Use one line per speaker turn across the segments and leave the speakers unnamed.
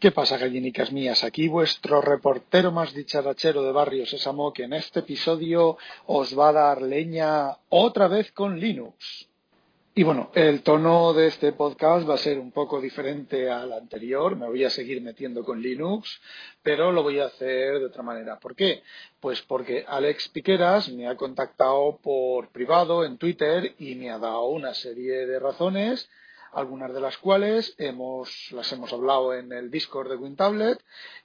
¿Qué pasa, gallinicas mías? Aquí vuestro reportero más dicharachero de Barrio Sésamo, que en este episodio os va a dar leña otra vez con Linux. Y bueno, el tono de este podcast va a ser un poco diferente al anterior. Me voy a seguir metiendo con Linux, pero lo voy a hacer de otra manera. ¿Por qué? Pues porque Alex Piqueras me ha contactado por privado en Twitter y me ha dado una serie de razones algunas de las cuales hemos, las hemos hablado en el Discord de WinTablet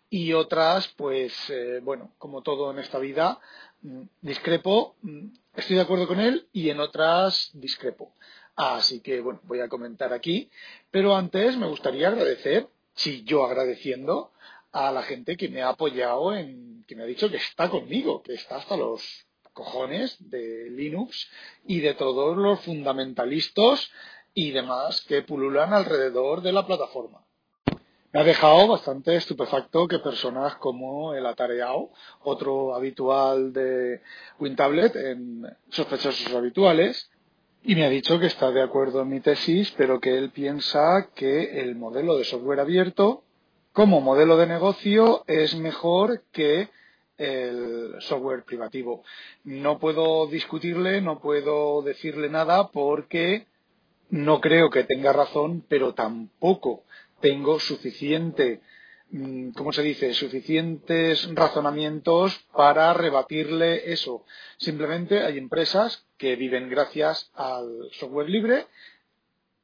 y otras, pues, eh, bueno, como todo en esta vida, mm, discrepo, mm, estoy de acuerdo con él y en otras discrepo. Así que, bueno, voy a comentar aquí, pero antes me gustaría agradecer, si yo agradeciendo, a la gente que me ha apoyado en, que me ha dicho que está conmigo, que está hasta los cojones de Linux y de todos los fundamentalistas y demás que pululan alrededor de la plataforma. Me ha dejado bastante estupefacto que personas como el Atareado, otro habitual de WinTablet en sospechosos habituales, y me ha dicho que está de acuerdo en mi tesis, pero que él piensa que el modelo de software abierto como modelo de negocio es mejor que el software privativo. No puedo discutirle, no puedo decirle nada porque no creo que tenga razón, pero tampoco tengo suficiente, mm, ¿cómo se dice?, suficientes razonamientos para rebatirle eso. Simplemente hay empresas que viven gracias al software libre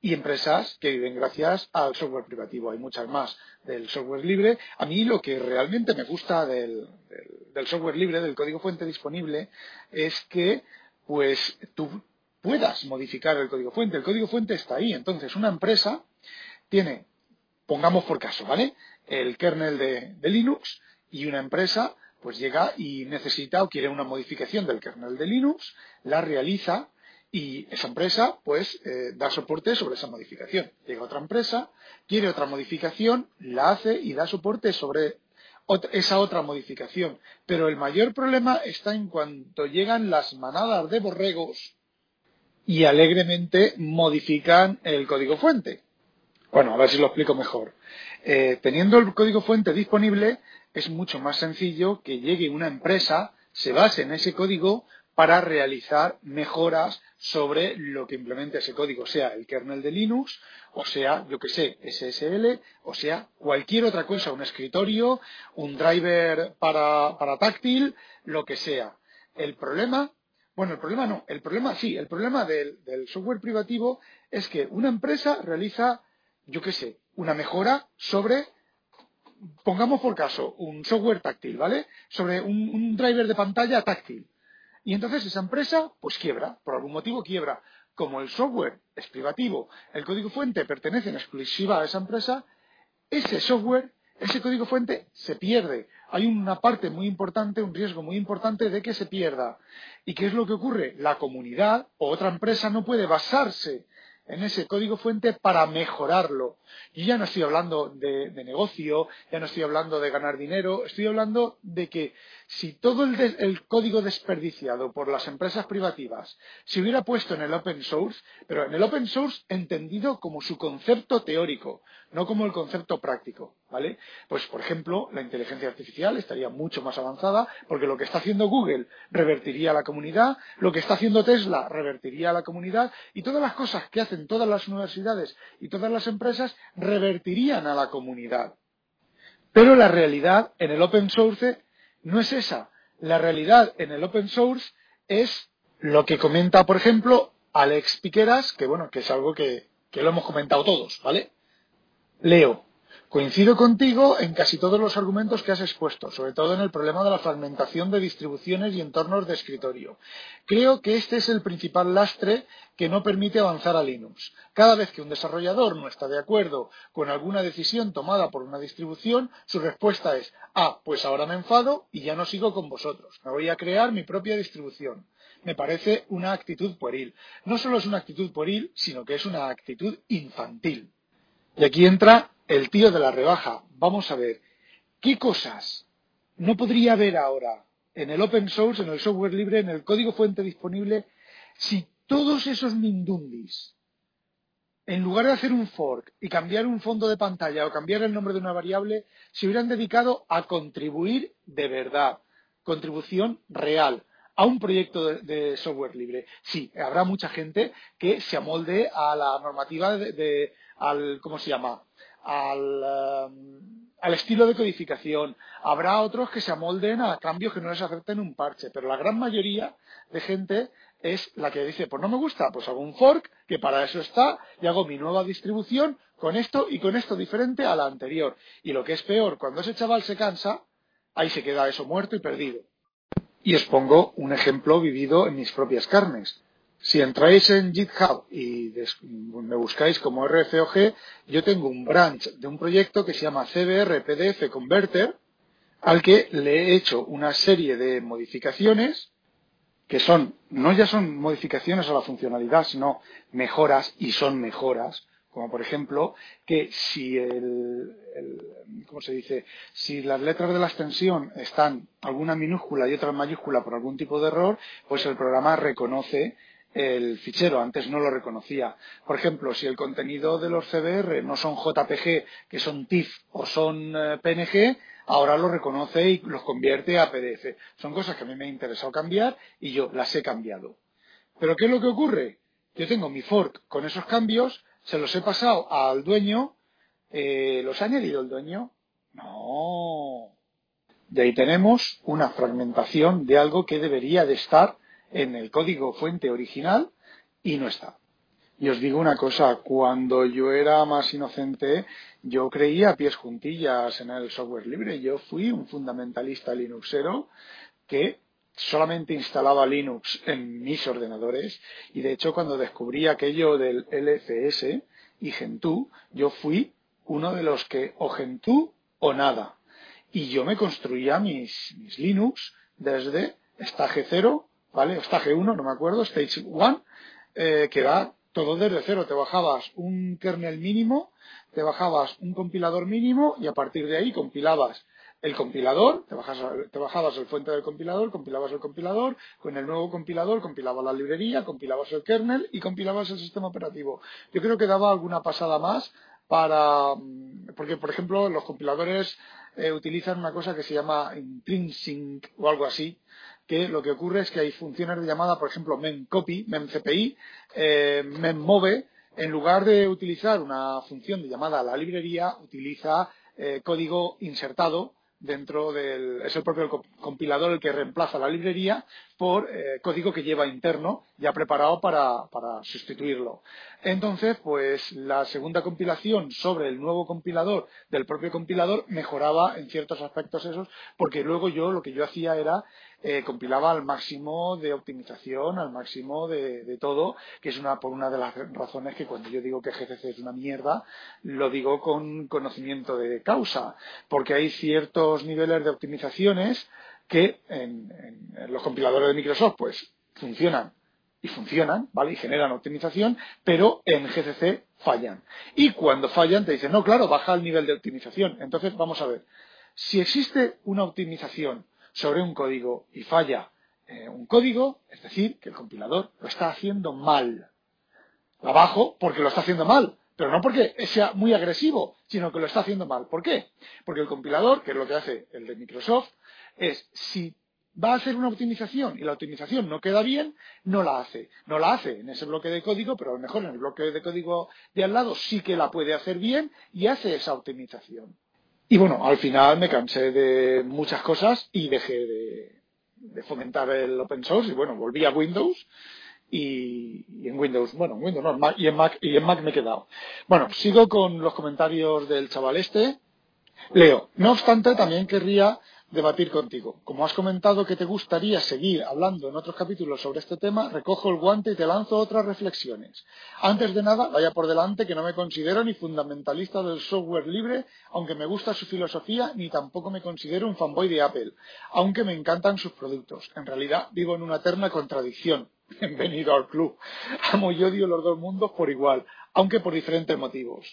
y empresas que viven gracias al software privativo. Hay muchas más del software libre. A mí lo que realmente me gusta del, software libre, del código fuente disponible, es que pues tú puedas modificar el código fuente. El código fuente está ahí. Entonces, una empresa tiene, pongamos por caso, ¿vale? El kernel de, Linux y una empresa pues llega y necesita o quiere una modificación del kernel de Linux, la realiza y esa empresa pues eh, da soporte sobre esa modificación. Llega otra empresa, quiere otra modificación, la hace y da soporte sobre esa otra modificación. Pero el mayor problema está en cuanto llegan las manadas de borregos y alegremente modifican el código fuente. Bueno, a ver si lo explico mejor. Eh, teniendo el código fuente disponible, es mucho más sencillo que llegue una empresa, se base en ese código para realizar mejoras sobre lo que implemente ese código, sea el kernel de Linux, o sea, yo que sé, SSL, o sea, cualquier otra cosa, un escritorio, un driver para, para táctil, lo que sea. El problema bueno, el problema no. El problema sí. El problema del, software privativo es que una empresa realiza, yo qué sé, una mejora sobre, pongamos por caso, un software táctil, ¿vale? Sobre un, un driver de pantalla táctil. Y entonces esa empresa, pues quiebra. Por algún motivo quiebra. Como el software es privativo, el código fuente pertenece en exclusiva a esa empresa, ese software, ese código fuente se pierde hay una parte muy importante, un riesgo muy importante de que se pierda. ¿Y qué es lo que ocurre? La comunidad o otra empresa no puede basarse en ese código fuente para mejorarlo. Y ya no estoy hablando de, negocio, ya no estoy hablando de ganar dinero, estoy hablando de que si todo el, el, código desperdiciado por las empresas privativas se hubiera puesto en el open source, pero en el open source entendido como su concepto teórico, no como el concepto práctico, ¿vale? Pues, por ejemplo, la inteligencia artificial estaría mucho más avanzada porque lo que está haciendo Google revertiría a la comunidad, lo que está haciendo Tesla revertiría a la comunidad y todas las cosas que hacen todas las universidades y todas las empresas revertirían a la comunidad. Pero la realidad en el open source no es esa. La realidad en el open source es lo que comenta, por ejemplo, Alex Piqueras, que bueno, que es algo que, que lo hemos comentado todos, ¿vale? Leo. Coincido contigo en casi todos los argumentos que has expuesto, sobre todo en el problema de la fragmentación de distribuciones y entornos de escritorio. Creo que este es el principal lastre que no permite avanzar a Linux. Cada vez que un desarrollador no está de acuerdo con alguna decisión tomada por una distribución, su respuesta es, ah, pues ahora me enfado y ya no sigo con vosotros. Me voy a crear mi propia distribución. Me parece una actitud pueril. No solo es una actitud pueril, sino que es una actitud infantil. Y aquí entra el tío de la rebaja. Vamos a ver, ¿qué cosas no podría haber ahora en el open source, en el software libre, en el código fuente disponible, si todos esos mindundis, en lugar de hacer un fork y cambiar un fondo de pantalla o cambiar el nombre de una variable, se hubieran dedicado a contribuir de verdad, contribución real a un proyecto de, software libre. Sí, habrá mucha gente que se amolde a la normativa de al, ¿cómo se llama? Um, al, estilo de codificación. Habrá otros que se amolden a cambios que no les acepten un parche, pero la gran mayoría de gente es la que dice, pues no me gusta, pues hago un fork, que para eso está, y hago mi nueva distribución con esto y con esto diferente a la anterior. Y lo que es peor, cuando ese chaval se cansa, ahí se queda eso muerto y perdido. Y os pongo un ejemplo vivido en mis propias carnes. Si entráis en GitHub y me buscáis como RFOG, yo tengo un branch de un proyecto que se llama CBR PDF Converter, al que le he hecho una serie de modificaciones que son, no ya son modificaciones a la funcionalidad, sino mejoras, y son mejoras, como por ejemplo que si el, ¿cómo se dice? Si las letras de la extensión están alguna minúscula y otra mayúscula por algún tipo de error, pues el programa reconoce el fichero, antes no lo reconocía. Por ejemplo, si el contenido de los CBR no son JPG, que son TIFF o son eh, PNG, ahora lo reconoce y los convierte a PDF. Son cosas que a mí me ha interesado cambiar y yo las he cambiado. Pero ¿qué es lo que ocurre? Yo tengo mi fork con esos cambios, se los he pasado al dueño, eh, ¿los ha añadido el dueño? No. Y ahí tenemos una fragmentación de algo que debería de estar en el código fuente original y no está. Y os digo una cosa, cuando yo era más inocente, yo creía a pies juntillas en el software libre. Yo fui un fundamentalista linuxero que solamente instalaba Linux en mis ordenadores y de hecho cuando descubrí aquello del LFS y Gentoo, yo fui uno de los que o Gentoo o nada. Y yo me construía mis, Linux desde Stage 0 ¿vale? Stage 1, no me acuerdo, Stage 1, eh, que va todo desde cero. Te bajabas un kernel mínimo, te bajabas un compilador mínimo y a partir de ahí compilabas el compilador, te, te bajabas el fuente del compilador, compilabas el compilador, con el nuevo compilador compilabas la librería, compilabas el kernel y compilabas el sistema operativo. Yo creo que daba alguna pasada más para, mm, porque por ejemplo los compiladores eh, utilizan una cosa que se llama intrinsic o algo así, que lo que ocurre es que hay funciones de llamada, por ejemplo, memcopy, memcpi, eh, memmove, en lugar de utilizar una función de llamada a la librería, utiliza eh, código insertado dentro del es el propio compilador el que reemplaza la librería por eh, código que lleva interno ya preparado para, para, sustituirlo. Entonces, pues la segunda compilación sobre el nuevo compilador del propio compilador mejoraba en ciertos aspectos esos, porque luego yo lo que yo hacía era eh, compilaba al máximo de optimización, al máximo de, todo, que es una por una de las razones que cuando yo digo que GCC es una mierda, lo digo con conocimiento de causa, porque hay ciertos niveles de optimizaciones que en, en los compiladores de Microsoft pues funcionan y funcionan, ¿vale? Y generan optimización, pero en GCC fallan. Y cuando fallan te dicen, no, claro, baja el nivel de optimización. Entonces, vamos a ver. Si existe una optimización sobre un código y falla eh, un código, es decir, que el compilador lo está haciendo mal. La bajo porque lo está haciendo mal, pero no porque sea muy agresivo, sino que lo está haciendo mal. ¿Por qué? Porque el compilador, que es lo que hace el de Microsoft, es si va a hacer una optimización y la optimización no queda bien, no la hace. No la hace en ese bloque de código, pero a lo mejor en el bloque de código de al lado sí que la puede hacer bien y hace esa optimización. Y bueno, al final me cansé de muchas cosas y dejé de, fomentar el open source y bueno, volví a Windows y, en Windows, bueno, en Windows no, y en Mac, y en Mac me he quedado. Bueno, sigo con los comentarios del chaval este. Leo, no obstante, también querría debatir contigo. Como has comentado que te gustaría seguir hablando en otros capítulos sobre este tema, recojo el guante y te lanzo otras reflexiones. Antes de nada, vaya por delante que no me considero ni fundamentalista del software libre, aunque me gusta su filosofía, ni tampoco me considero un fanboy de Apple, aunque me encantan sus productos. En realidad, vivo en una eterna contradicción. Bienvenido al club. Amo y odio los dos mundos por igual, aunque por diferentes motivos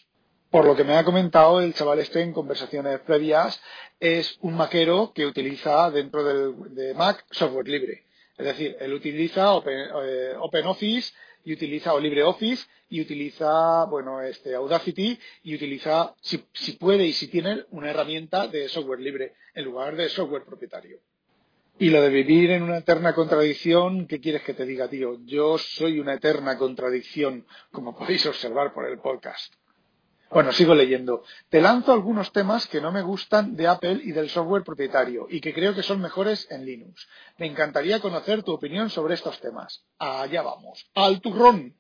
por lo que me ha comentado el chaval este en conversaciones previas, es un maquero que utiliza dentro de Mac software libre. Es decir, él utiliza eh, OpenOffice y utiliza o LibreOffice y utiliza, bueno, este Audacity y utiliza, si, si puede y si tiene, una herramienta de software libre en lugar de software propietario. Y lo de vivir en una eterna contradicción, ¿qué quieres que te diga, tío? Yo soy una eterna contradicción, como podéis observar por el podcast. Bueno, sigo leyendo. Te lanzo algunos temas que no me gustan de Apple y del software propietario y que creo que son mejores en Linux. Me encantaría conocer tu opinión sobre estos temas. Allá vamos. Al turrón.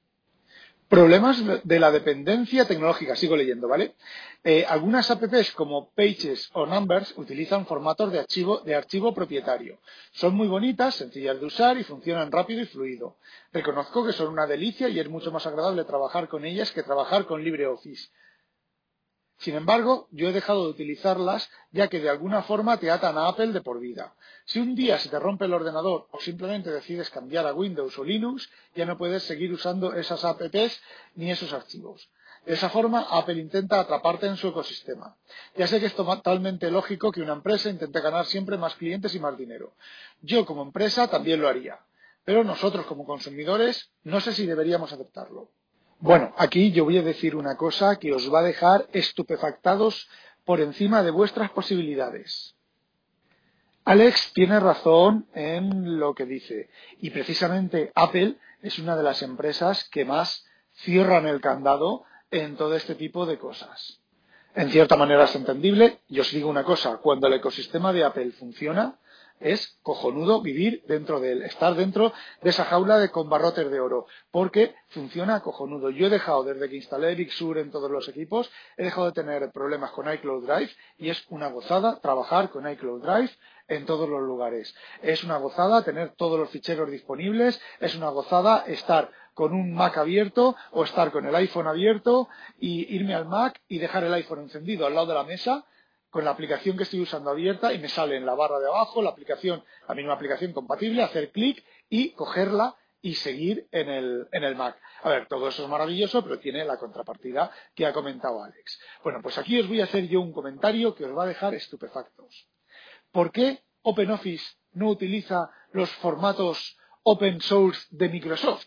Problemas de la dependencia tecnológica. Sigo leyendo, ¿vale? Eh, algunas apps como Pages o Numbers utilizan formatos de archivo, de archivo propietario. Son muy bonitas, sencillas de usar y funcionan rápido y fluido. Reconozco que son una delicia y es mucho más agradable trabajar con ellas que trabajar con LibreOffice. Sin embargo, yo he dejado de utilizarlas ya que de alguna forma te atan a Apple de por vida. Si un día se te rompe el ordenador o simplemente decides cambiar a Windows o Linux, ya no puedes seguir usando esas apps ni esos archivos. De esa forma, Apple intenta atraparte en su ecosistema. Ya sé que es totalmente lógico que una empresa intente ganar siempre más clientes y más dinero. Yo como empresa también lo haría. Pero nosotros como consumidores no sé si deberíamos aceptarlo. Bueno, aquí yo voy a decir una cosa que os va a dejar estupefactados por encima de vuestras posibilidades. Alex tiene razón en lo que dice y precisamente Apple es una de las empresas que más cierran el candado en todo este tipo de cosas. En cierta manera es entendible. Yo os digo una cosa, cuando el ecosistema de Apple funciona, es cojonudo vivir dentro de él, estar dentro de esa jaula de con barrotes de oro, porque funciona cojonudo. Yo he dejado, desde que instalé Big en todos los equipos, he dejado de tener problemas con iCloud Drive y es una gozada trabajar con iCloud Drive en todos los lugares. Es una gozada tener todos los ficheros disponibles, es una gozada estar con un Mac abierto o estar con el iPhone abierto y irme al Mac y dejar el iPhone encendido al lado de la mesa con la aplicación que estoy usando abierta y me sale en la barra de abajo la aplicación, la misma aplicación compatible, hacer clic y cogerla y seguir en el, en el Mac. A ver, todo eso es maravilloso, pero tiene la contrapartida que ha comentado Alex. Bueno, pues aquí os voy a hacer yo un comentario que os va a dejar estupefactos. ¿Por qué OpenOffice no utiliza los formatos open source de Microsoft?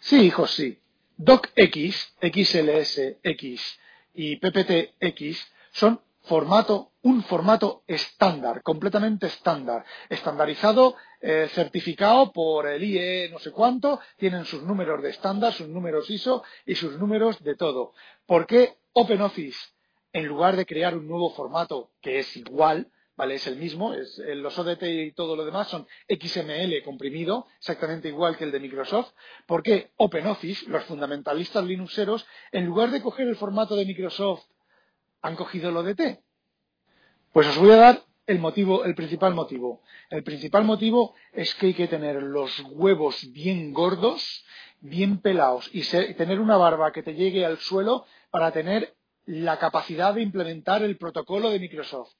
Sí, hijos, sí. DocX, XLSX y PPTX son formato, un formato estándar, completamente estándar, estandarizado, eh, certificado por el IE no sé cuánto, tienen sus números de estándar, sus números ISO y sus números de todo. ¿Por qué OpenOffice, en lugar de crear un nuevo formato que es igual, ¿vale? Es el mismo, es, eh, los ODT y todo lo demás son XML comprimido, exactamente igual que el de Microsoft. ¿Por qué OpenOffice, los fundamentalistas linuxeros, en lugar de coger el formato de Microsoft han cogido el ODT? Pues os voy a dar el motivo, el principal motivo. El principal motivo es que hay que tener los huevos bien gordos, bien pelados y tener una barba que te llegue al suelo para tener la capacidad de implementar el protocolo de Microsoft.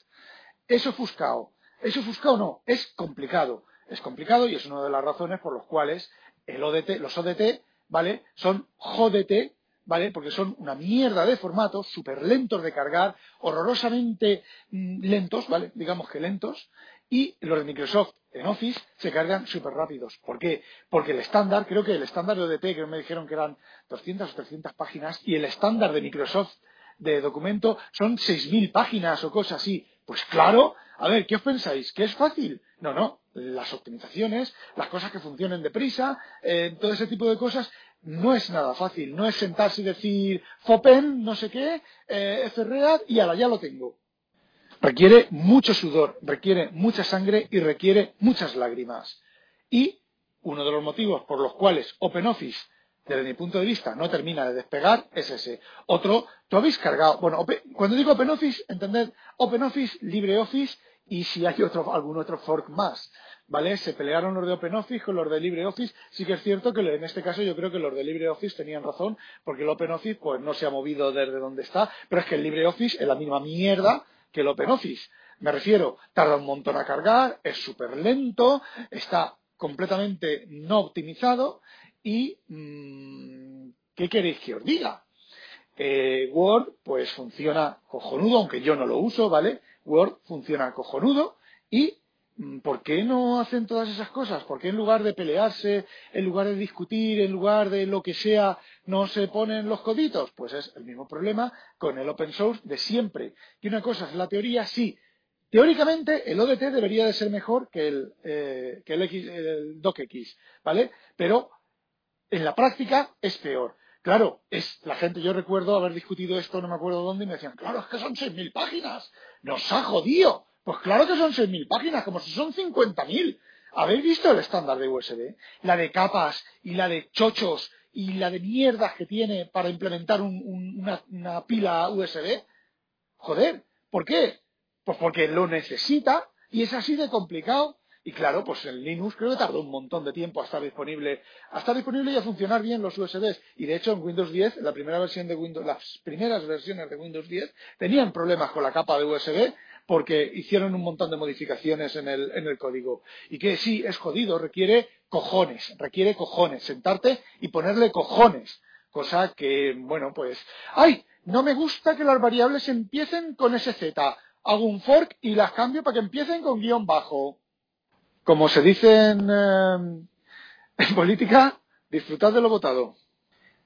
Es ofuscado. Es ofuscado no, es complicado. Es complicado y es una de las razones por las cuales el ODT, los ODT, ¿vale? Son JDT ¿vale? Porque son una mierda de formatos, súper lentos de cargar, horrorosamente mm, lentos, ¿vale? Digamos que lentos, y los de Microsoft en Office se cargan súper rápidos. ¿Por qué? Porque el estándar, creo que el estándar de ODT, que me dijeron que eran 200 o 300 páginas, y el estándar de Microsoft de documento son 6.000 páginas o cosas así. Pues claro, a ver, ¿qué os pensáis? ¿Que es fácil? No, no, las optimizaciones, las cosas que funcionen deprisa, eh, todo ese tipo de cosas no es nada fácil, no es sentarse y decir Fopen, no sé qué, eh, y ahora ya lo tengo. Requiere mucho sudor, requiere mucha sangre y requiere muchas lágrimas. Y uno de los motivos por los cuales OpenOffice, desde mi punto de vista, no termina de despegar es ese. Otro, tú habéis cargado, bueno, cuando digo OpenOffice, entended OpenOffice, LibreOffice y si hay otro, algún otro fork más. ¿Vale? Se pelearon los de OpenOffice con los de LibreOffice. Sí que es cierto que en este caso yo creo que los de LibreOffice tenían razón, porque el OpenOffice pues no se ha movido desde donde está, pero es que el LibreOffice es la misma mierda que el OpenOffice. Me refiero, tarda un montón a cargar, es súper lento, está completamente no optimizado y mm, ¿qué queréis que os diga? Eh, Word pues funciona cojonudo, aunque yo no lo uso, ¿vale? Word funciona cojonudo y ¿por qué no hacen todas esas cosas? ¿Por qué en lugar de pelearse, en lugar de discutir, en lugar de lo que sea, no se ponen los coditos? Pues es el mismo problema con el open source de siempre. Que una cosa es la teoría, sí. Teóricamente el ODT debería de ser mejor que el, eh, que el, el DocX, ¿vale? Pero en la práctica es peor. Claro, es la gente, yo recuerdo haber discutido esto, no me acuerdo dónde, y me decían, claro, es que son 6.000 páginas, nos ha jodido. Pues claro que son 6.000 páginas, como si son 50.000. ¿Habéis visto el estándar de USB? La de capas y la de chochos y la de mierdas que tiene para implementar una, una pila USB. Joder, ¿por qué? Pues porque lo necesita y es así de complicado y claro, pues en Linux creo que tardó un montón de tiempo a estar disponible, a estar disponible y a funcionar bien los USBs. Y de hecho en Windows 10, la primera versión de Windows, las primeras versiones de Windows 10 tenían problemas con la capa de USB porque hicieron un montón de modificaciones en el, en el código. Y que sí, es jodido, requiere cojones, requiere cojones, sentarte y ponerle cojones. Cosa que, bueno, pues, ¡ay! No me gusta que las variables empiecen con SZ. Hago un fork y las cambio para que empiecen con guion bajo. Como se dice en, eh, política, disfrutad de lo votado.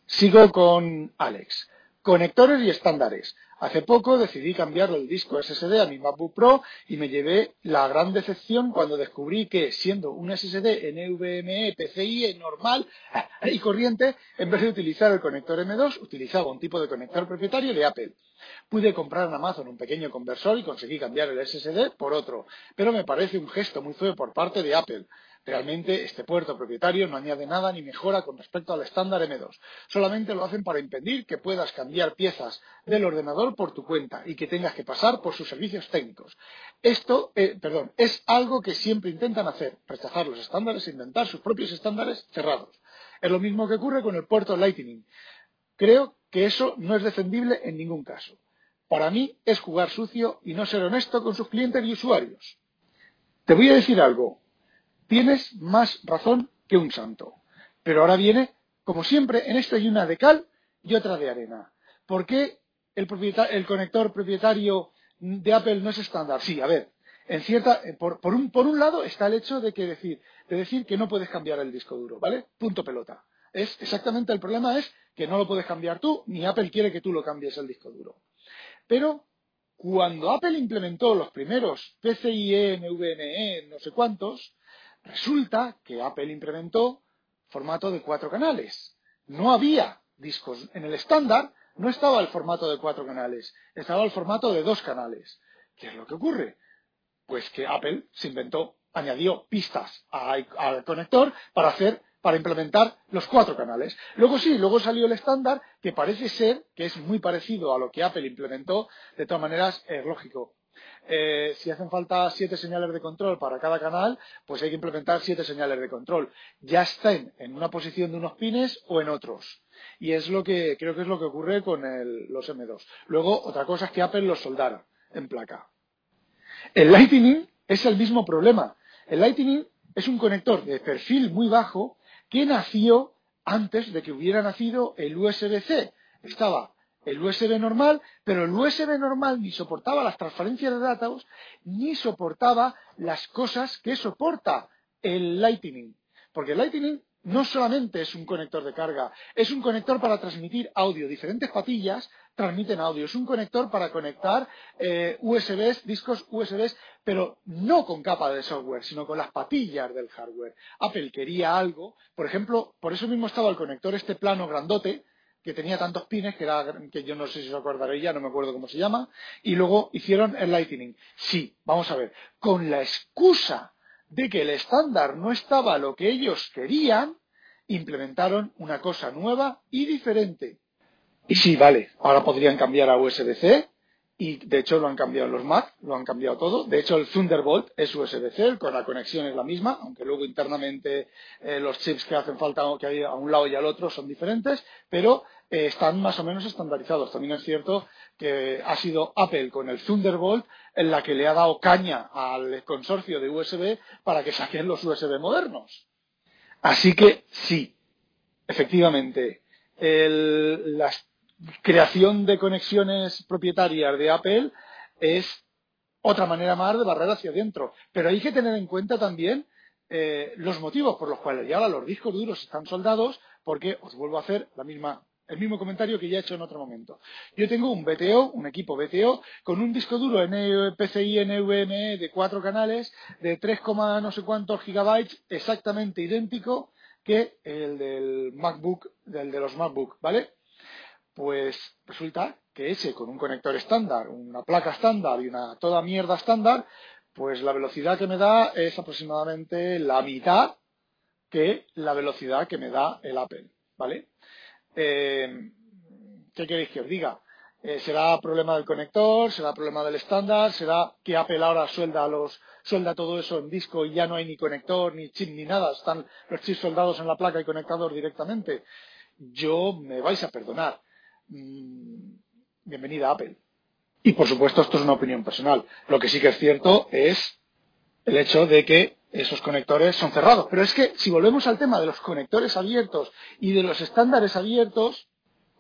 Sigo con Alex. Conectores y estándares. Hace poco decidí cambiar el disco SSD a mi MacBook Pro y me llevé la gran decepción cuando descubrí que, siendo un SSD NVMe PCIe normal y corriente, en vez de utilizar el conector M2, utilizaba un tipo de conector propietario de Apple. Pude comprar en Amazon un pequeño conversor y conseguí cambiar el SSD por otro, pero me parece un gesto muy feo por parte de Apple. Realmente este puerto propietario no añade nada ni mejora con respecto al estándar M2. Solamente lo hacen para impedir que puedas cambiar piezas del ordenador por tu cuenta y que tengas que pasar por sus servicios técnicos. Esto, eh, perdón, es algo que siempre intentan hacer, rechazar los estándares e inventar sus propios estándares cerrados. Es lo mismo que ocurre con el puerto Lightning. Creo que eso no es defendible en ningún caso. Para mí es jugar sucio y no ser honesto con sus clientes y usuarios. Te voy a decir algo. Tienes más razón que un santo. Pero ahora viene, como siempre, en esto hay una de cal y otra de arena. ¿Por qué el, conector propietario de Apple no es estándar? Sí, a ver, en cierta, por, un, por, un, lado está el hecho de que decir, de decir que no puedes cambiar el disco duro, ¿vale? Punto pelota. Es exactamente el problema es que no lo puedes cambiar tú, ni Apple quiere que tú lo cambies el disco duro. Pero cuando Apple implementó los primeros PCIe, NVMe, no sé cuántos, resulta que Apple implementó formato de cuatro canales. No había discos en el estándar, no estaba el formato de cuatro canales, estaba el formato de dos canales. ¿Qué es lo que ocurre? Pues que Apple se inventó, añadió pistas al conector para hacer para implementar los cuatro canales. Luego sí, luego salió el estándar que parece ser que es muy parecido a lo que Apple implementó. De todas maneras, es lógico. Eh, si hacen falta siete señales de control para cada canal, pues hay que implementar siete señales de control. Ya estén en una posición de unos pines o en otros. Y es lo que creo que es lo que ocurre con los M2. Luego, otra cosa es que Apple los soldara en placa. El Lightning es el mismo problema. El Lightning es un conector de perfil muy bajo que nació antes de que hubiera nacido el USB-C. Estaba el USB normal, pero el USB normal ni soportaba las transferencias de datos, ni soportaba las cosas que soporta el Lightning. Porque el Lightning no solamente es un conector de carga, es un conector para transmitir audio. Diferentes patillas transmiten audio. Es un conector para conectar eh, USBs, discos USBs, pero no con capa de software, sino con las patillas del hardware. Apple quería algo, por ejemplo, por eso mismo estaba el conector este plano grandote, que tenía tantos pines que era que yo no sé si os acordaréis ya, no me acuerdo cómo se llama, y luego hicieron el Lightning. Sí, vamos a ver, con la excusa de que el estándar no estaba lo que ellos querían, implementaron una cosa nueva y diferente. Y sí, vale, ahora podrían cambiar a USB-C, y de hecho lo han cambiado los Mac, lo han cambiado todo. De hecho el Thunderbolt es USB-C, con la conexión es la misma, aunque luego internamente eh, los chips que hacen falta que hay a un lado y al otro son diferentes, pero eh, están más o menos estandarizados. También es cierto que ha sido Apple con el Thunderbolt en la que le ha dado caña al consorcio de USB para que saquen los USB modernos. Así que sí, efectivamente, el, las creación de conexiones propietarias de Apple es otra manera más de barrer hacia adentro. Pero hay que tener en cuenta también eh, los motivos por los cuales ya los discos duros están soldados, porque os vuelvo a hacer la misma, el mismo comentario que ya he hecho en otro momento. Yo tengo un BTO, un equipo BTO, con un disco duro PCI NVMe de cuatro canales de 3, no sé cuántos gigabytes, exactamente idéntico que el del MacBook, del de los MacBook, ¿vale? Pues resulta que ese con un conector estándar, una placa estándar y una toda mierda estándar, pues la velocidad que me da es aproximadamente la mitad que la velocidad que me da el Apple, ¿vale? Eh, ¿Qué queréis que os diga? Eh, ¿Será problema del conector? ¿Será problema del estándar? ¿Será que Apple ahora suelda, los, suelda todo eso en disco y ya no hay ni conector, ni chip, ni nada? Están los chips soldados en la placa y conectados directamente. Yo me vais a perdonar Mm, bienvenida Apple. Y por supuesto, esto es una opinión personal. Lo que sí que es cierto es el hecho de que esos conectores son cerrados. Pero es que si volvemos al tema de los conectores abiertos y de los estándares abiertos,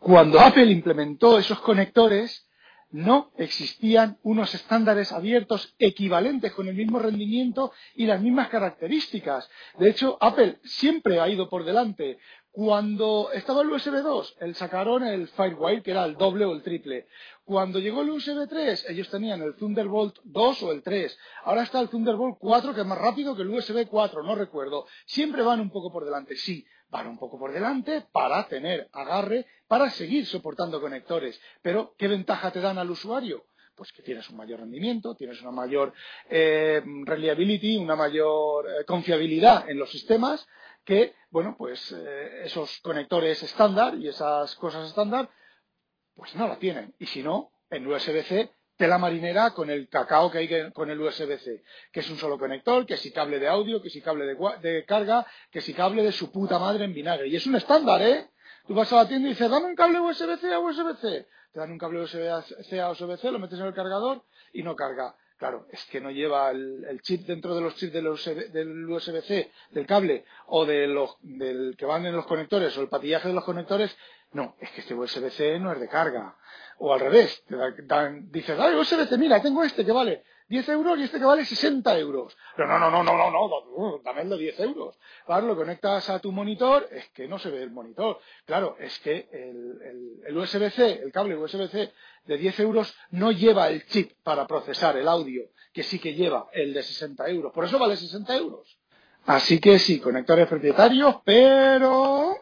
cuando Apple implementó esos conectores, no existían unos estándares abiertos equivalentes con el mismo rendimiento y las mismas características. De hecho, Apple siempre ha ido por delante cuando estaba el USB 2, el sacaron el Firewire, que era el doble o el triple. Cuando llegó el USB 3, ellos tenían el Thunderbolt 2 o el 3. Ahora está el Thunderbolt 4, que es más rápido que el USB 4, no recuerdo. Siempre van un poco por delante, sí, van un poco por delante para tener agarre, para seguir soportando conectores. Pero, ¿qué ventaja te dan al usuario? pues que tienes un mayor rendimiento, tienes una mayor eh, reliability, una mayor eh, confiabilidad en los sistemas que, bueno, pues eh, esos conectores estándar y esas cosas estándar, pues no la tienen. Y si no, en USB-C, tela marinera con el cacao que hay con el USB-C, que es un solo conector, que si cable de audio, que si cable de, de carga, que si cable de su puta madre en vinagre. Y es un estándar, ¿eh? Tú vas a la tienda y dices, dame un cable USB-C a USB-C. Te dan un cable USB-C a USB-C, lo metes en el cargador y no carga. Claro, es que no lleva el, chip dentro de los chips del USB-C, del cable, o de los, del que van en los conectores, o el patillaje de los conectores. No, es que este USB-C no es de carga. O al revés, te dan, dices, ay, USB-C, mira, tengo este que vale 10 euros y este que vale 60 euros. Pero no, no, no, no, no, no, dame el de 10 euros. Claro, lo conectas a tu monitor, es que no se ve el monitor. Claro, es que el, el USB-C, el cable USB-C de 10 euros no lleva el chip para procesar el audio, que sí que lleva el de 60 euros. Por eso vale 60 euros. Así que sí, conectores propietarios, pero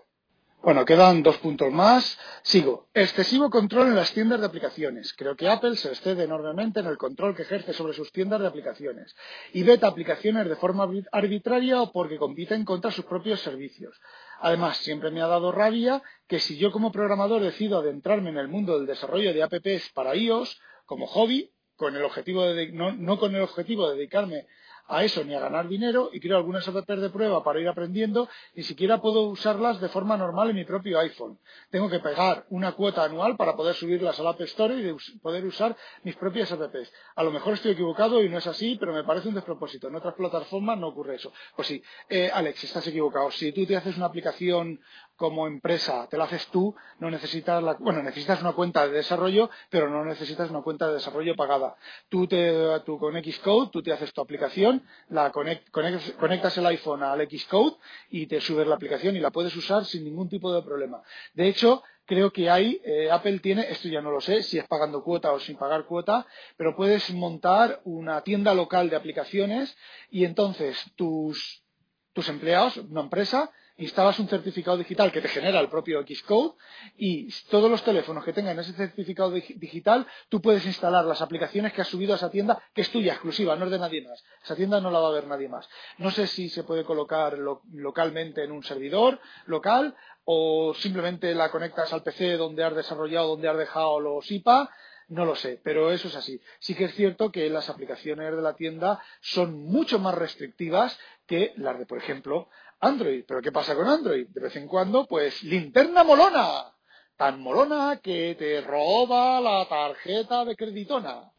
bueno, quedan dos puntos más. Sigo. Excesivo control en las tiendas de aplicaciones. Creo que Apple se excede enormemente en el control que ejerce sobre sus tiendas de aplicaciones y veta aplicaciones de forma arbitraria o porque compiten contra sus propios servicios. Además, siempre me ha dado rabia que si yo como programador decido adentrarme en el mundo del desarrollo de apps para iOS como hobby, con el objetivo de, no, no con el objetivo de dedicarme a eso ni a ganar dinero y creo algunas apps de prueba para ir aprendiendo, ni siquiera puedo usarlas de forma normal en mi propio iPhone. Tengo que pagar una cuota anual para poder subirlas al App Store y poder usar mis propias apps. A lo mejor estoy equivocado y no es así, pero me parece un despropósito. En otras plataformas no ocurre eso. Pues sí, eh, Alex, estás equivocado. Si tú te haces una aplicación como empresa te la haces tú, no necesitas la, bueno, necesitas una cuenta de desarrollo, pero no necesitas una cuenta de desarrollo pagada. Tú te, tú con Xcode, tú te haces tu aplicación, la conectas el iPhone al Xcode y te subes la aplicación y la puedes usar sin ningún tipo de problema. De hecho, creo que hay, eh, Apple tiene, esto ya no lo sé, si es pagando cuota o sin pagar cuota, pero puedes montar una tienda local de aplicaciones y entonces tus, tus empleados, una empresa, instalas un certificado digital que te genera el propio Xcode y todos los teléfonos que tengan ese certificado digital, tú puedes instalar las aplicaciones que has subido a esa tienda, que es tuya, exclusiva, no es de nadie más. Esa tienda no la va a ver nadie más. No sé si se puede colocar localmente en un servidor local o simplemente la conectas al PC donde has desarrollado, donde has dejado los IPA no lo sé, pero eso es así. Sí que es cierto que las aplicaciones de la tienda son mucho más restrictivas que las de, por ejemplo, Android. ¿Pero qué pasa con Android? De vez en cuando, pues, linterna molona. Tan molona que te roba la tarjeta de creditona.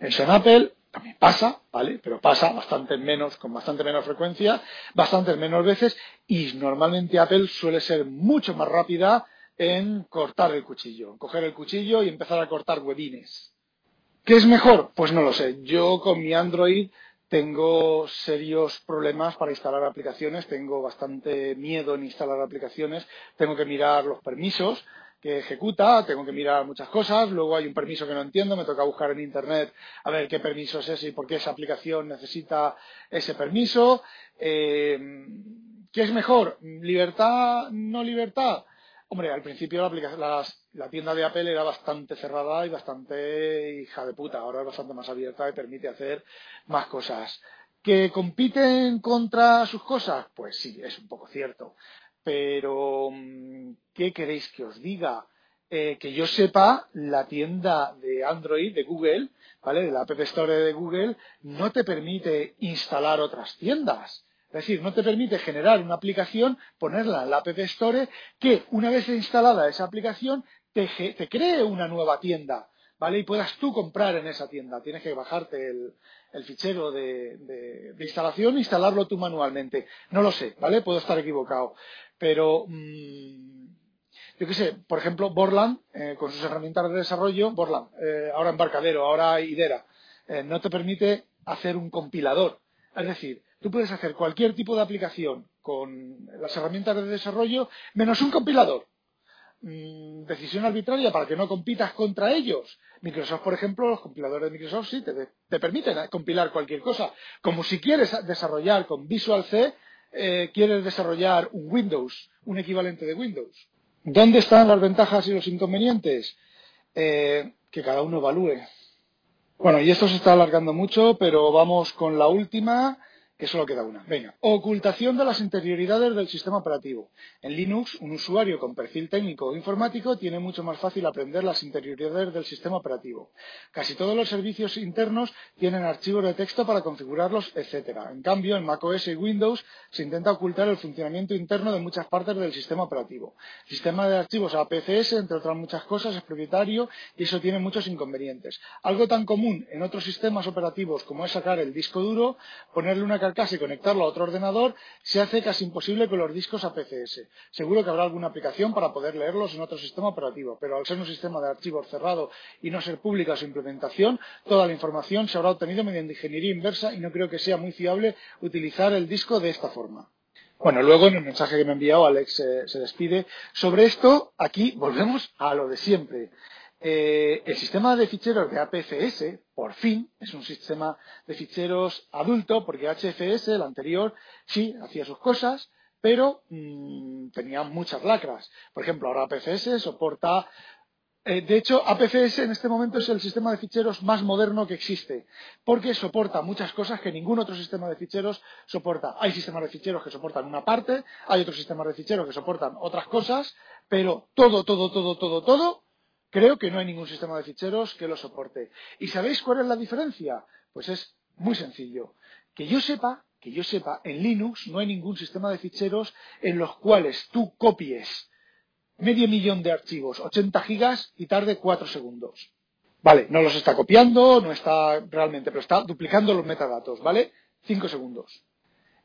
Eso en Apple también pasa, ¿vale? Pero pasa bastante menos, con bastante menos frecuencia, bastantes menos veces, y normalmente Apple suele ser mucho más rápida en cortar el cuchillo, coger el cuchillo y empezar a cortar webines. ¿Qué es mejor? Pues no lo sé. Yo con mi Android tengo serios problemas para instalar aplicaciones, tengo bastante miedo en instalar aplicaciones, tengo que mirar los permisos que ejecuta, tengo que mirar muchas cosas, luego hay un permiso que no entiendo, me toca buscar en Internet a ver qué permiso es ese y por qué esa aplicación necesita ese permiso. Eh, ¿Qué es mejor? ¿Libertad, no libertad? Hombre, al principio la, tienda de Apple era bastante cerrada y bastante hija de puta. Ahora es bastante más abierta y permite hacer más cosas. ¿Que compiten contra sus cosas? Pues sí, es un poco cierto. Pero, mm, ¿qué queréis que os diga? Eh, que yo sepa, la tienda de Android de Google, ¿vale? De la App Store de Google, no te permite instalar otras tiendas. Es decir, no te permite generar una aplicación, ponerla en la App Store, que una vez instalada esa aplicación, te, cree una nueva tienda, ¿vale? Y puedas tú comprar en esa tienda. Tienes que bajarte el, fichero de, instalación e instalarlo tú manualmente. No lo sé, ¿vale? Puedo estar equivocado. Pero, mm, yo qué sé, por ejemplo, Borland, eh, con sus herramientas de desarrollo, Borland, eh, ahora Embarcadero, ahora Idera, eh, no te permite hacer un compilador. Es decir, tú puedes hacer cualquier tipo de aplicación con las herramientas de desarrollo menos un compilador. Mm, decisión arbitraria para que no compitas contra ellos. Microsoft, por ejemplo, los compiladores de Microsoft sí te, permiten compilar cualquier cosa. Como si quieres desarrollar con Visual C, eh, quieres desarrollar un Windows, un equivalente de Windows. ¿Dónde están las ventajas y los inconvenientes? Eh, que cada uno evalúe. Bueno, y esto se está alargando mucho, pero vamos con la última que solo queda una. Venga. Ocultación de las interioridades del sistema operativo. En Linux, un usuario con perfil técnico o informático tiene mucho más fácil aprender las interioridades del sistema operativo. Casi todos los servicios internos tienen archivos de texto para configurarlos, etc. En cambio, en macOS y Windows se intenta ocultar el funcionamiento interno de muchas partes del sistema operativo. El sistema de archivos APCS, entre otras muchas cosas, es propietario y eso tiene muchos inconvenientes. Algo tan común en otros sistemas operativos como es sacar el disco duro, ponerle una casi conectarlo a otro ordenador se hace casi imposible con los discos APCS. Seguro que habrá alguna aplicación para poder leerlos en otro sistema operativo, pero al ser un sistema de archivos cerrado y no ser pública su implementación, toda la información se habrá obtenido mediante ingeniería inversa y no creo que sea muy fiable utilizar el disco de esta forma. Bueno, luego en el mensaje que me ha enviado Alex eh, se despide. Sobre esto, aquí volvemos a lo de siempre. Eh, el sistema de ficheros de APFS, por fin, es un sistema de ficheros adulto, porque HFS, el anterior, sí, hacía sus cosas, pero mm, tenía muchas lacras. Por ejemplo, ahora APFS soporta eh, de hecho, APFS en este momento es el sistema de ficheros más moderno que existe, porque soporta muchas cosas que ningún otro sistema de ficheros soporta. Hay sistemas de ficheros que soportan una parte, hay otros sistemas de ficheros que soportan otras cosas, pero todo, todo, todo, todo, todo Creo que no hay ningún sistema de ficheros que lo soporte. ¿Y sabéis cuál es la diferencia? Pues es muy sencillo. Que yo sepa, que yo sepa, en Linux no hay ningún sistema de ficheros en los cuales tú copies medio millón de archivos, 80 gigas y tarde 4 segundos. Vale, no los está copiando, no está realmente, pero está duplicando los metadatos, ¿vale? 5 segundos.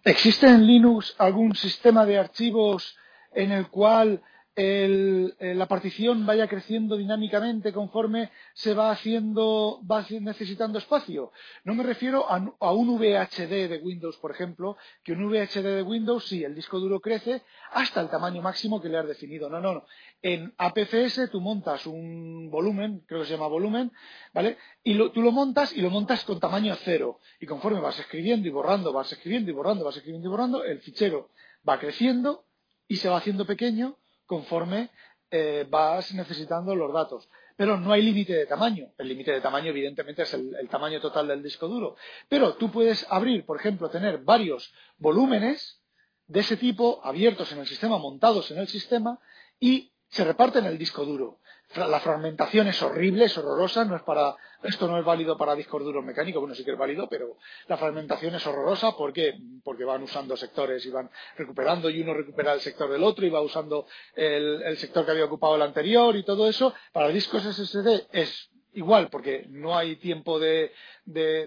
¿Existe en Linux algún sistema de archivos en el cual el, eh, la partición vaya creciendo dinámicamente conforme se va haciendo, va necesitando espacio. No me refiero a, un VHD de Windows, por ejemplo, que un VHD de Windows, sí, el disco duro crece hasta el tamaño máximo que le has definido. No, no, no. En APFS tú montas un volumen, creo que se llama volumen, ¿vale? Y tú lo montas y lo montas con tamaño cero. Y conforme vas escribiendo y borrando, vas escribiendo y borrando, vas escribiendo y borrando, el fichero va creciendo y se va haciendo pequeño conforme eh, vas necesitando los datos. Pero no hay límite de tamaño. El límite de tamaño, evidentemente, es el, tamaño total del disco duro. Pero tú puedes abrir, por ejemplo, tener varios volúmenes de ese tipo abiertos en el sistema, montados en el sistema, y se reparten el disco duro la fragmentación es horrible, es horrorosa, no es para, esto no es válido para discos duros mecánicos, bueno, sí que es válido, pero la fragmentación es horrorosa porque, porque van usando sectores y van recuperando y uno recupera el sector del otro y va usando el, sector que había ocupado el anterior y todo eso. Para discos SSD es igual porque no hay tiempo de,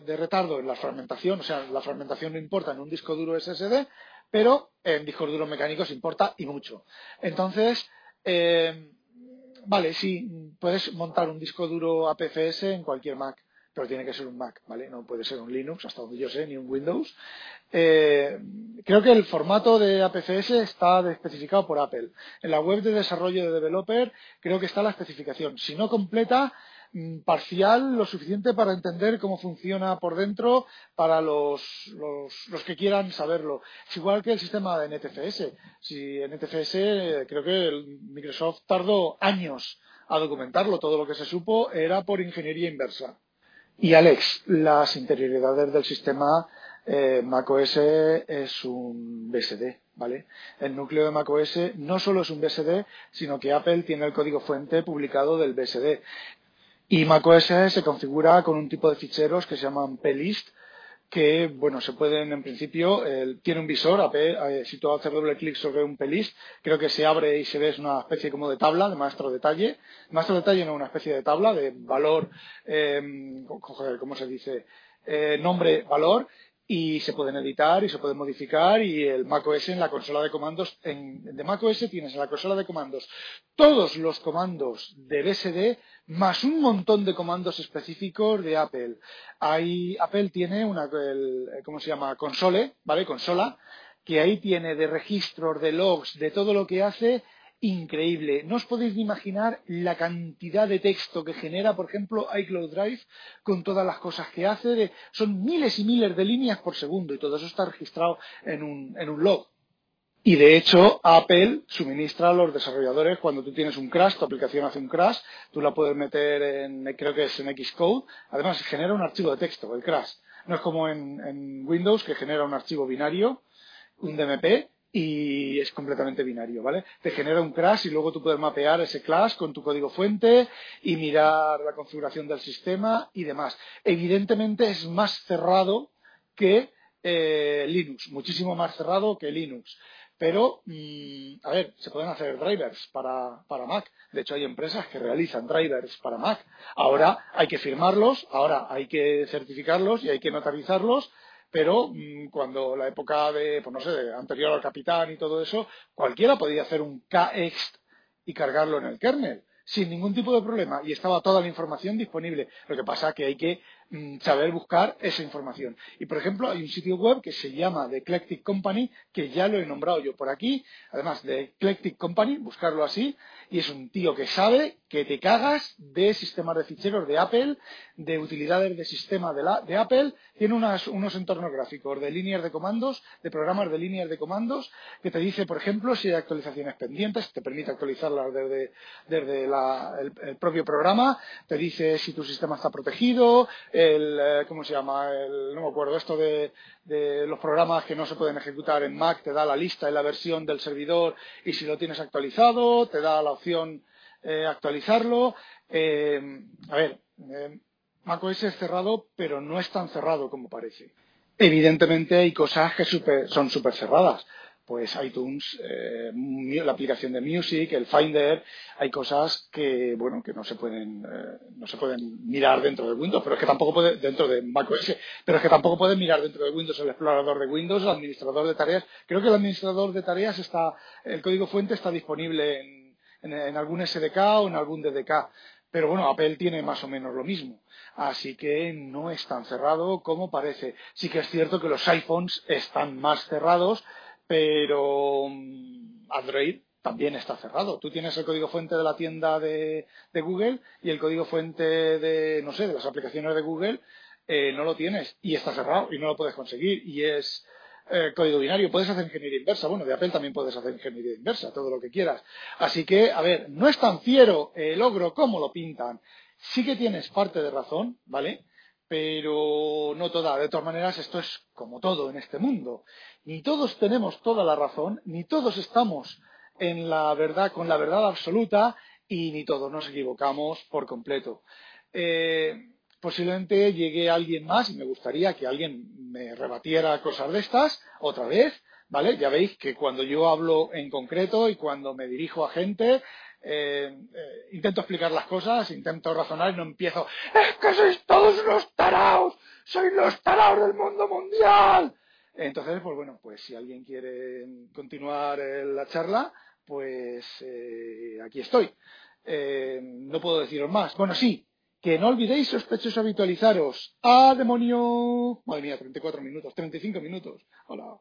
retardo en la fragmentación, o sea, la fragmentación no importa en un disco duro SSD, pero en discos duros mecánicos importa y mucho. Entonces, eh, Vale, sí, puedes montar un disco duro APFS en cualquier Mac, pero tiene que ser un Mac, ¿vale? No puede ser un Linux, hasta donde yo sé, ni un Windows. Eh, creo que el formato de APFS está especificado por Apple. En la web de desarrollo de developer creo que está la especificación. Si no completa, parcial lo suficiente para entender cómo funciona por dentro para los, los, que quieran saberlo. Es igual que el sistema de NTFS. Si NTFS, creo que Microsoft tardó años a documentarlo. Todo lo que se supo era por ingeniería inversa. Y Alex, las interioridades del sistema eh, macOS es un BSD, ¿vale? El núcleo de macOS no solo es un BSD, sino que Apple tiene el código fuente publicado del BSD. Y macOS se configura con un tipo de ficheros que se llaman plist, que, bueno, se pueden, en principio, tiene un visor, eh, si tú haces doble clic sobre un plist, creo que se abre y se ve una especie como de tabla, de maestro detalle. Maestro detalle no es una especie de tabla de valor, eh, ¿cómo se dice? Eh, nombre, valor, y se pueden editar y se pueden modificar y el macOS en la consola de comandos en, de macOS tienes en la consola de comandos todos los comandos de BSD más un montón de comandos específicos de Apple. Ahí Apple tiene una ¿cómo se llama? console, ¿vale? consola que ahí tiene de registros, de logs, de todo lo que hace increíble. No os podéis ni imaginar la cantidad de texto que genera, por ejemplo, iCloud Drive con todas las cosas que hace. son miles y miles de líneas por segundo y todo eso está registrado en un, en un log. Y de hecho, Apple suministra a los desarrolladores cuando tú tienes un crash, tu aplicación hace un crash, tú la puedes meter en, creo que es en Xcode. Además, genera un archivo de texto, el crash. No es como en, en Windows que genera un archivo binario, un DMP, y es completamente binario, ¿vale? Te genera un crash y luego tú puedes mapear ese crash con tu código fuente y mirar la configuración del sistema y demás. Evidentemente es más cerrado que eh, Linux, muchísimo más cerrado que Linux. Pero, mm, a ver, se pueden hacer drivers para, para Mac. De hecho, hay empresas que realizan drivers para Mac. Ahora hay que firmarlos, ahora hay que certificarlos y hay que notarizarlos pero mm, cuando la época de, pues no sé, anterior al capitán y todo eso, cualquiera podía hacer un KExt y cargarlo en el kernel sin ningún tipo de problema y estaba toda la información disponible. Lo que pasa que hay que saber buscar esa información. Y por ejemplo, hay un sitio web que se llama The Eclectic Company, que ya lo he nombrado yo por aquí, además de Eclectic Company, buscarlo así, y es un tío que sabe que te cagas de sistemas de ficheros de Apple, de utilidades de sistema de, la, de Apple, tiene unos entornos gráficos de líneas de comandos, de programas de líneas de comandos, que te dice, por ejemplo, si hay actualizaciones pendientes, te permite actualizarlas desde, desde el, propio programa, te dice si tu sistema está protegido, el, eh, ¿cómo se llama? El, no me acuerdo, esto de, los programas que no se pueden ejecutar en Mac, te da la lista y la versión del servidor y si lo tienes actualizado, te da la opción eh, actualizarlo. Eh, a ver, macOS es cerrado, pero no es tan cerrado como parece. Evidentemente hay cosas que son súper cerradas pues iTunes, eh, la aplicación de Music, el Finder, hay cosas que, bueno, que no se pueden, eh, no se pueden mirar dentro de Windows, pero es que tampoco puede, dentro de macOS, pero es que tampoco pueden mirar dentro de Windows el explorador de Windows, el administrador de tareas. Creo que el administrador de tareas está, el código fuente está disponible en, en algún SDK o en algún DDK. Pero bueno, Apple tiene más o menos lo mismo. Así que no es tan cerrado como parece. Sí que es cierto que los iPhones están más cerrados, pero mm, Android también está cerrado. Tú tienes el código fuente de la tienda de, Google y el código fuente de, no sé, de las aplicaciones de Google eh, no lo tienes y está cerrado y no lo puedes conseguir y es eh, código binario, puedes hacer ingeniería inversa. Bueno, de Apple también puedes hacer ingeniería inversa, todo lo que quieras. Así que, a ver, no es tan fiero el ogro como lo pintan. Sí que tienes parte de razón, ¿vale? Pero no toda. De todas maneras, esto es como todo en este mundo. Ni todos tenemos toda la razón, ni todos estamos en la verdad, con la verdad absoluta, y ni todos nos equivocamos por completo. Eh, posiblemente llegue alguien más y me gustaría que alguien me rebatiera cosas de estas otra vez, ¿vale? Ya veis que cuando yo hablo en concreto y cuando me dirijo a gente, eh, eh, intento explicar las cosas, intento razonar y no empiezo, es que sois todos unos taraos, sois los taraos del mundo mundial. Entonces, pues bueno, pues si alguien quiere continuar la charla, pues aquí estoy. no puedo deciros más. Bueno, sí, que no olvidéis, sospechosos, habitualizaros. ¡Ah, demonio! Madre mía, 34 minutos, 35 minutos. Hola.